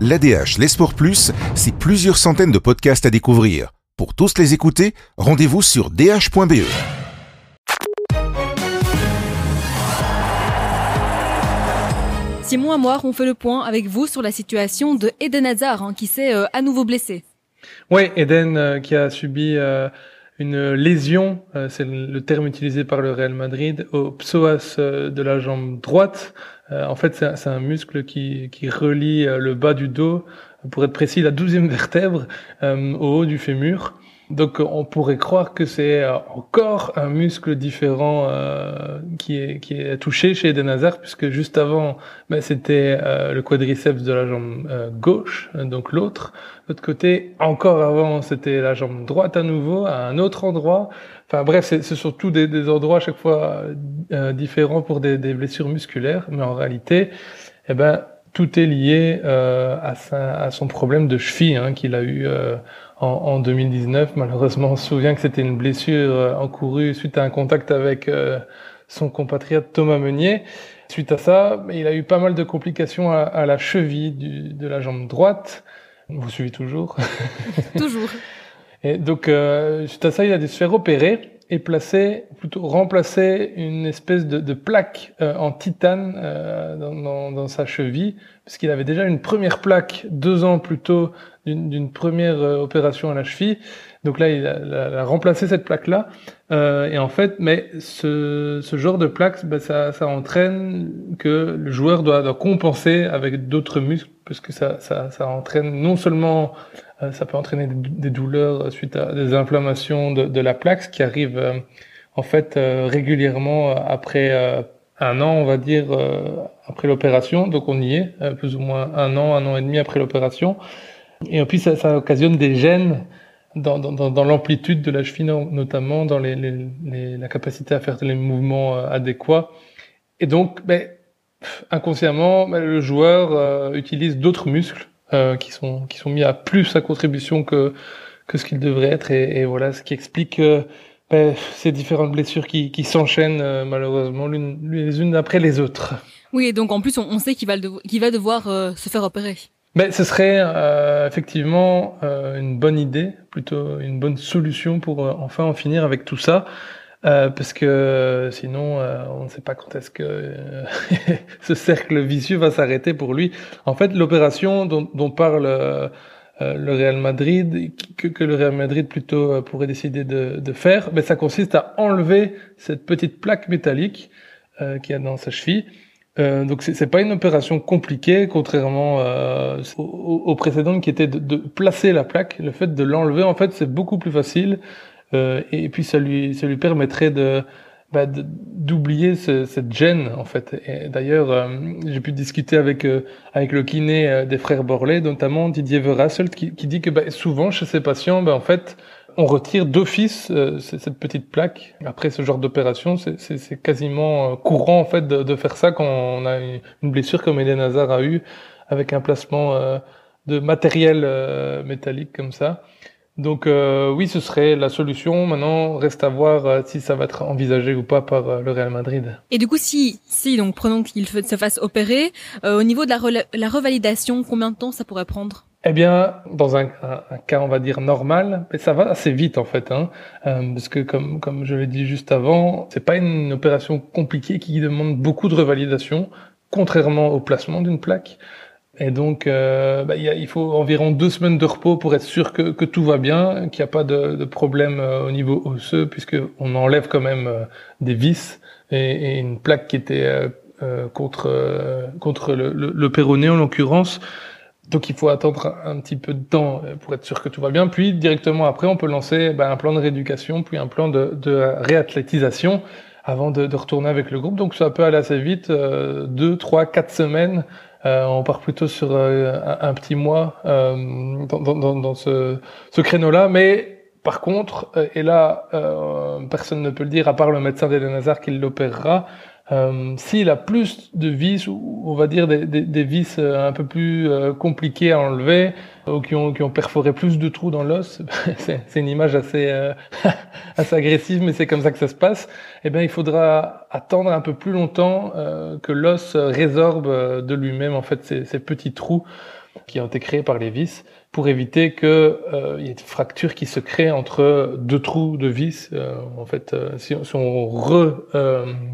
L'ADH, les sports plus, c'est plusieurs centaines de podcasts à découvrir. Pour tous les écouter, rendez-vous sur dh.be. Simon Amoir, on fait le point avec vous sur la situation de Eden Hazard, hein, qui s'est euh, à nouveau blessé. Oui, Eden euh, qui a subi euh, une lésion, c'est le terme utilisé par le Real Madrid, au psoas de la jambe droite. en fait, c'est un muscle qui, qui relie le bas du dos, pour être précis, la douzième vertèbre, au haut du fémur. Donc on pourrait croire que c'est euh, encore un muscle différent euh, qui, est, touché chez Eden Hazard, puisque juste avant, ben, c'était euh, le quadriceps de la jambe gauche, donc l'autre. L'autre côté, encore avant, c'était la jambe droite à nouveau, à un autre endroit. Enfin bref, c'est surtout des, des, endroits à chaque fois différents pour des, blessures musculaires, mais en réalité, eh ben, tout est lié à, son problème de cheville hein, qu'il a eu en, 2019. Malheureusement, on se souvient que c'était une blessure euh, encourue suite à un contact avec euh, son compatriote Thomas Meunier. Suite à ça, il a eu pas mal de complications à, la cheville de la jambe droite. Vous suivez toujours Toujours. Et donc, euh, suite à ça, il a dû se faire opérer et placer, plutôt remplacer une espèce de, de plaque euh, en titane euh, dans, dans, dans, sa cheville, puisqu'il avait déjà une première plaque deux ans plus tôt d'une première euh, opération à la cheville. Donc là, il a, remplacé cette plaque-là. et en fait, mais ce, ce genre de plaque, ben, ça, ça, entraîne que le joueur doit, doit compenser avec d'autres muscles, parce que ça, ça, ça entraîne non seulement euh, ça peut entraîner des douleurs suite à des inflammations de, la plaque, qui arrive euh, en fait euh, régulièrement après un an, on va dire, après l'opération. Donc on y est, plus ou moins un an, un an et demi après l'opération. Et puis ça, ça occasionne des gènes dans, l'amplitude de la cheville, notamment dans la capacité à faire les mouvements adéquats. Et donc, ben, inconsciemment, ben, le joueur utilise d'autres muscles euh, qui sont qui sont mis à plus à contribution que que ce qu'ils devraient être et, et, voilà ce qui explique euh, ben, ces différentes blessures qui, qui s'enchaînent euh, malheureusement l'une les unes après les autres. Oui, et donc en plus on, on sait qu'il va, qu'il va devoir se faire opérer. Ben, ce serait effectivement une bonne idée, plutôt une bonne solution pour enfin en finir avec tout ça. Euh, parce que sinon, euh, on ne sait pas quand est-ce que euh, ce cercle vicieux va s'arrêter pour lui. En fait, l'opération dont, dont, parle le Real Madrid, que, que, le Real Madrid plutôt pourrait décider de, de faire, ben, ça consiste à enlever cette petite plaque métallique qu'il y a dans sa cheville. Euh, donc c'est pas une opération compliquée, contrairement euh, aux, aux, précédentes qui était de, de, placer la plaque. Le fait de l'enlever, en fait, c'est beaucoup plus facile. Euh, et puis ça lui, ça lui permettrait de, bah, d'oublier ce, cette gêne en fait. Et d'ailleurs, euh, j'ai pu discuter avec euh, avec le kiné des frères Borlée, notamment Didier Verasselt, qui, qui dit que bah, souvent chez ces patients, bah, en fait, on retire d'office cette petite plaque. Après ce genre d'opération, c'est quasiment courant en fait de, de, faire ça quand on a une blessure comme Eden Hazard a eu avec un placement de matériel métallique comme ça. Donc euh, oui, ce serait la solution. Maintenant, reste à voir euh, si ça va être envisagé ou pas par euh, le Real Madrid. Et du coup, si, si donc prenons qu'il se fasse opérer, au niveau de la, la, revalidation, combien de temps ça pourrait prendre? Eh bien, dans un, un, cas, on va dire normal, mais ça va assez vite en fait, hein, parce que comme comme je l'ai dit juste avant, c'est pas une opération compliquée qui demande beaucoup de revalidation, contrairement au placement d'une plaque. Et donc, euh, bah, il faut environ deux semaines de repos pour être sûr que, que tout va bien, qu'il n'y a pas de, de problème euh, au niveau osseux, puisque on enlève quand même euh, des vis et, et, une plaque qui était euh, contre contre le, le, le péroné en l'occurrence. Donc, il faut attendre un petit peu de temps pour être sûr que tout va bien. Puis, directement après, on peut lancer bah, un plan de rééducation, puis un plan de, de réathlétisation avant de, de, retourner avec le groupe. Donc, ça peut aller assez vite, deux, trois, quatre semaines euh, on part plutôt sur euh, un, petit mois euh, dans, ce créneau-là, mais par contre, et là, personne ne peut le dire à part le médecin d'Eden Hazard qui l'opérera, euh, S'il a plus de vis, ou on va dire des, des, des vis un peu plus euh, compliquées à enlever, ou qui ont, qui ont perforé plus de trous dans l'os, c'est une image assez, assez agressive, mais c'est comme ça que ça se passe, eh bien il faudra attendre un peu plus longtemps que l'os résorbe de lui-même en fait ces, ces petits trous. qui ont été créés par les vis pour éviter que euh, y ait des fractures qui se créent entre deux trous de vis. Euh, en fait, si, si, on re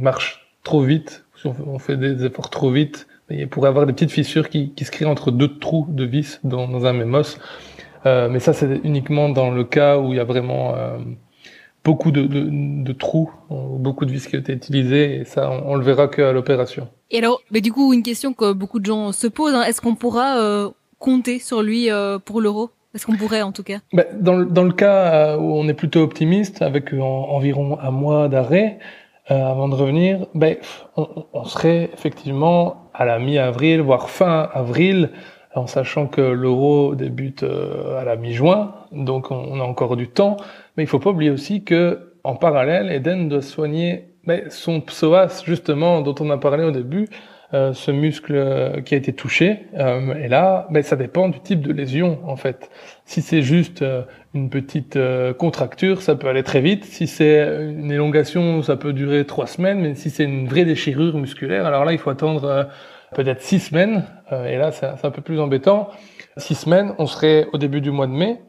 marche trop vite, si on fait des efforts trop vite, il pourrait y avoir des petites fissures qui, qui se créent entre deux trous de vis dans, dans un même os. mais ça, c'est uniquement dans le cas où il y a vraiment beaucoup de, de, de, trous, beaucoup de vis qui ont été utilisées, et ça, on, on le verra qu'à l'opération. Et alors, mais du coup, une question que beaucoup de gens se posent, hein, est-ce qu'on pourra euh, compter sur lui euh, pour l'euro? Est-ce qu'on pourrait en tout cas? Ben, dans, le, dans le cas où on est plutôt optimiste, avec environ un mois d'arrêt euh, avant de revenir, ben, on, serait effectivement à la mi-avril, voire fin avril, en sachant que l'euro débute à la mi-juin, donc on, a encore du temps. Mais il faut pas oublier aussi que en parallèle, Eden doit soigner son psoas justement dont on a parlé au début, euh, ce muscle euh, qui a été touché. Euh, et là, ben, ça dépend du type de lésion en fait. Si c'est juste une petite contracture, ça peut aller très vite. Si c'est une élongation, ça peut durer trois semaines. Mais si c'est une vraie déchirure musculaire, alors là, il faut attendre peut-être six semaines. et là, c'est un peu plus embêtant. Six semaines, on serait au début du mois de mai.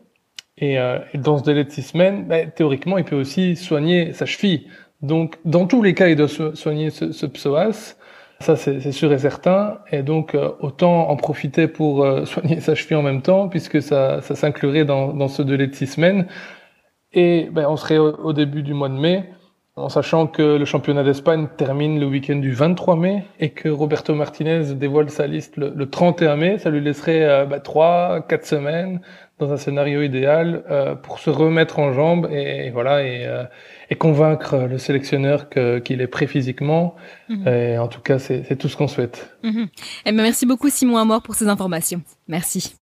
Et, dans ce délai de six semaines, ben, théoriquement, il peut aussi soigner sa cheville. Donc, dans tous les cas, il doit soigner ce, ce psoas. Ça, c'est sûr et certain. Et donc, euh, autant en profiter pour euh, soigner sa cheville en même temps, puisque ça, ça s'inclurait dans, ce délai de six semaines. Et ben, on serait au, début du mois de mai, en sachant que le championnat d'Espagne termine le week-end du 23 mai et que Roberto Martinez dévoile sa liste le, le 31 mai. Ça lui laisserait euh, trois, quatre semaines dans un scénario idéal euh, pour se remettre en jambes et, voilà et, euh, et, convaincre le sélectionneur qu'il est prêt physiquement. Mhm. Et en tout cas, c'est tout ce qu'on souhaite. Mhm. Eh ben, merci beaucoup Simon Amor pour ces informations. Merci.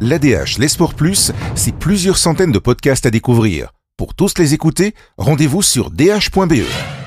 L'ADH, les sports plus, c'est plusieurs centaines de podcasts à découvrir. Pour tous les écouter, rendez-vous sur dh.be.